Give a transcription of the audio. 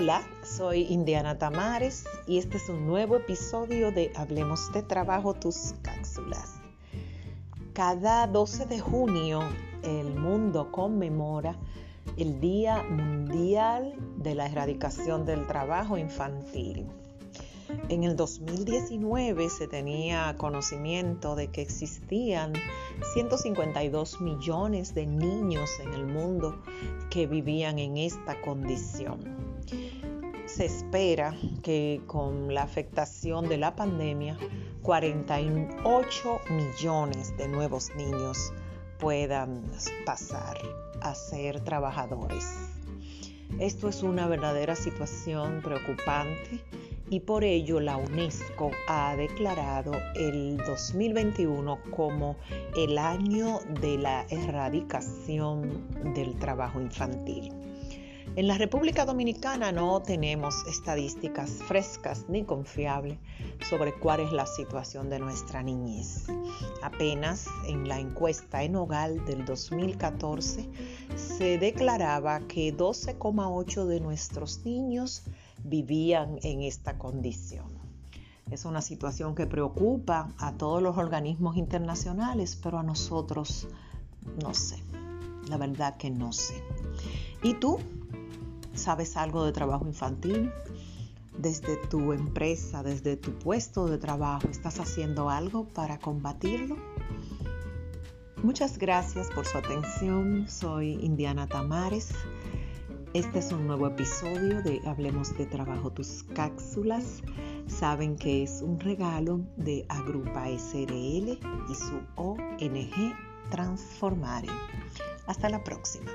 Hola, soy Indiana Tamares y este es un nuevo episodio de Hablemos de Trabajo, tus cápsulas. Cada 12 de junio el mundo conmemora el Día Mundial de la Erradicación del Trabajo Infantil. En el 2019 se tenía conocimiento de que existían 152 millones de niños en el mundo que vivían en esta condición. Se espera que con la afectación de la pandemia, 48 millones de nuevos niños puedan pasar a ser trabajadores. Esto es una verdadera situación preocupante y por ello la UNESCO ha declarado el 2021 como el año de la erradicación del trabajo infantil. En la República Dominicana no tenemos estadísticas frescas ni confiables sobre cuál es la situación de nuestra niñez. Apenas en la encuesta en Hogar del 2014 se declaraba que 12,8 de nuestros niños vivían en esta condición. Es una situación que preocupa a todos los organismos internacionales, pero a nosotros no sé. La verdad que no sé. ¿Y tú? ¿Sabes algo de trabajo infantil? Desde tu empresa, desde tu puesto de trabajo, ¿estás haciendo algo para combatirlo? Muchas gracias por su atención. Soy Indiana Tamares. Este es un nuevo episodio de Hablemos de Trabajo Tus Cápsulas. Saben que es un regalo de Agrupa SRL y su ONG Transformare. Hasta la próxima.